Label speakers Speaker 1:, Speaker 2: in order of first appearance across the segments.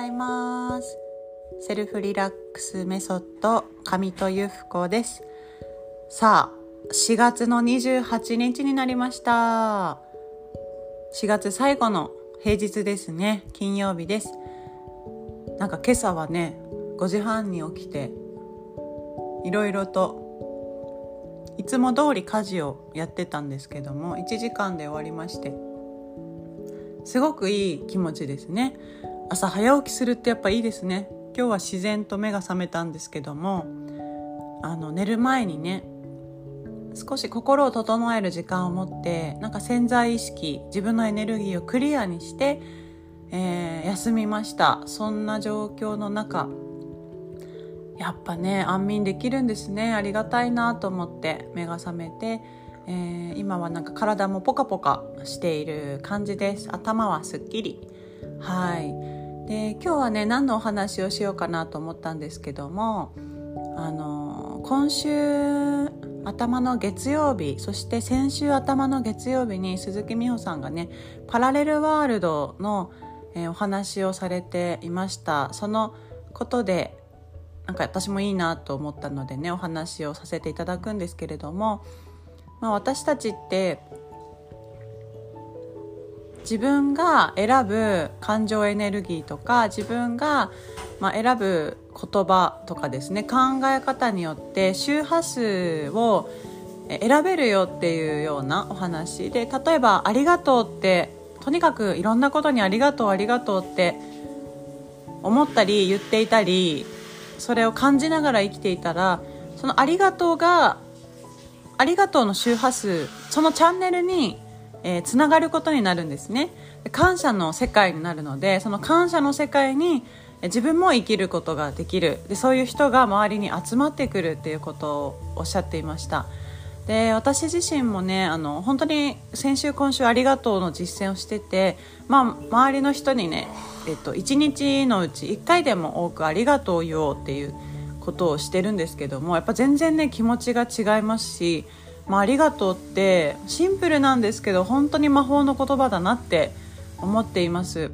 Speaker 1: ざいます。セルフリラックスメソッド上戸由布子です。さあ4月の28日になりました。4月最後の平日ですね。金曜日です。なんか今朝はね5時半に起きていろいろといつも通り家事をやってたんですけども1時間で終わりましてすごくいい気持ちですね。朝早起きするってやっぱいいですね。今日は自然と目が覚めたんですけどもあの寝る前にね少し心を整える時間を持ってなんか潜在意識自分のエネルギーをクリアにして、えー、休みました。そんな状況の中やっぱね安眠できるんですね。ありがたいなと思って目が覚めてえー、今はなんか体もポカポカしている感じです。頭はすっきり。はい。で今日はね何のお話をしようかなと思ったんですけどもあの今週頭の月曜日そして先週頭の月曜日に鈴木美穂さんがねパラレルワールドの、えー、お話をされていました。そのことでなんか私もいいなと思ったのでねお話をさせていただくんですけれどもまあ、私たちって自分が選ぶ感情エネルギーとか自分がま選ぶ言葉とかですね考え方によって周波数を選べるよっていうようなお話で例えば「ありがとう」ってとにかくいろんなことに「ありがとうありがとう」って思ったり言っていたりそれを感じながら生きていたらその「ありがとう」がありがとうの周波数そのチャンネルにえー、つながることになるんですね。感謝の世界になるのでその感謝の世界に自分も生きることができる。でそういう人が周りに集まってくるっていうことをおっしゃっていました。で私自身もねあの本当に先週今週ありがとうの実践をしてて、まあ、周りの人にね、えっと、1日のうち1回でも多くありがとうを言おうっていうことをしてるんですけどもやっぱ全然ね気持ちが違いますし、まあ、ありがとうってシンプルなんですけど本当に魔法の言葉だなって思っています。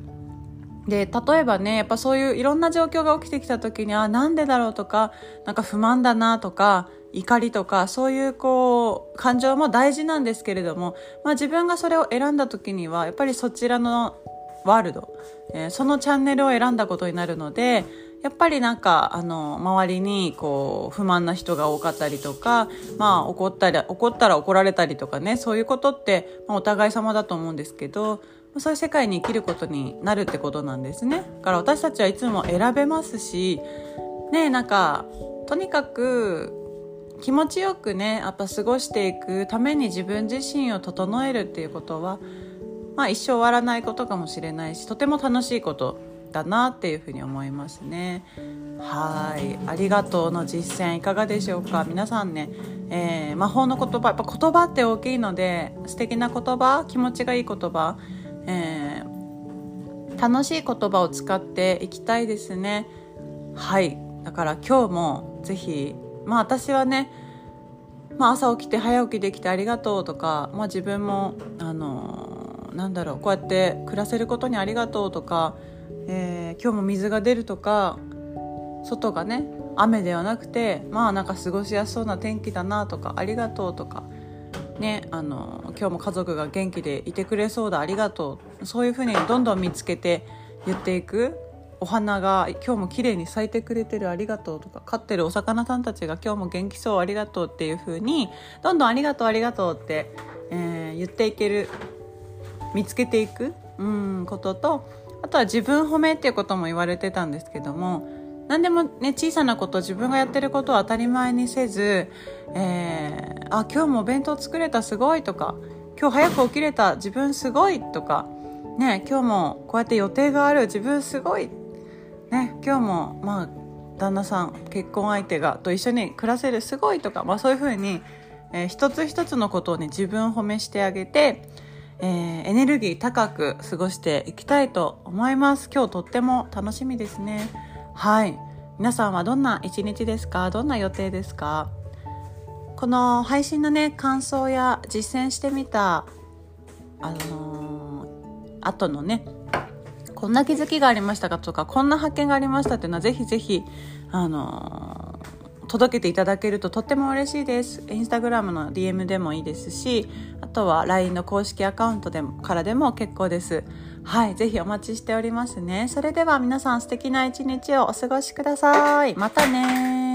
Speaker 1: で例えばねやっぱそういういろんな状況が起きてきた時にあなんでだろうとかなんか不満だなとか怒りとかそういうこう感情も大事なんですけれども、まあ、自分がそれを選んだ時にはやっぱりそちらのワールド、えー、そのチャンネルを選んだことになるのでやっぱりなんかあの周りにこう不満な人が多かったりとか、まあ、怒ったり怒ったら怒られたりとかねそういうことって、まあ、お互い様だと思うんですけどそういう世界に生きることになるってことなんですね。だから私たちはいつも選べますしねなんかとにかく気持ちよくねやっぱ過ごしていくために自分自身を整えるっていうことは、まあ、一生終わらないことかもしれないしとても楽しいことだなっていうふうに思いますね。はい。ありがとうの実践いかがでしょうか？皆さんね、えー、魔法の言葉やっぱ言葉って大きいので素敵な言葉気持ちがいい言葉、えー、楽しい言葉を使っていきたいですね。はい。だから今日もぜひまあ私はねまあ、朝起きて早起きできてありがとうとか、まあ、自分もあのなんだろうこうやって暮らせることにありがとうとかえー、今日も水が出るとか外がね雨ではなくてまあなんか過ごしやすそうな天気だなとかありがとうとかねあの今日も家族が元気でいてくれそうだありがとうそういうふうにどんどん見つけて言っていくお花が今日も綺麗に咲いてくれてるありがとうとか飼ってるお魚さんたちが今日も元気そうありがとうっていうふうにどんどんありがとうありがとうって、えー、言っていける見つけていくうんこととあとは自分褒めっていうことも言われてたんですけども何でもね小さなこと自分がやってることを当たり前にせず、えー、あ今日もお弁当作れたすごいとか今日早く起きれた自分すごいとかね今日もこうやって予定がある自分すごいね今日もまあ旦那さん結婚相手がと一緒に暮らせるすごいとか、まあ、そういうふうに、えー、一つ一つのことをね自分を褒めしてあげてえー、エネルギー高く過ごしていきたいと思います。今日とっても楽しみですね。はい。皆さんはどんな一日ですか？どんな予定ですか？この配信のね感想や実践してみたあのー、後のねこんな気づきがありましたかとかこんな発見がありましたっていうのはぜひぜひあの届けていただけるととっても嬉しいです。インスタグラムの DM でもいいですしあとは LINE の公式アカウントでもからでも結構です。はいぜひお待ちしておりますね。それでは皆さん素敵な一日をお過ごしください。またね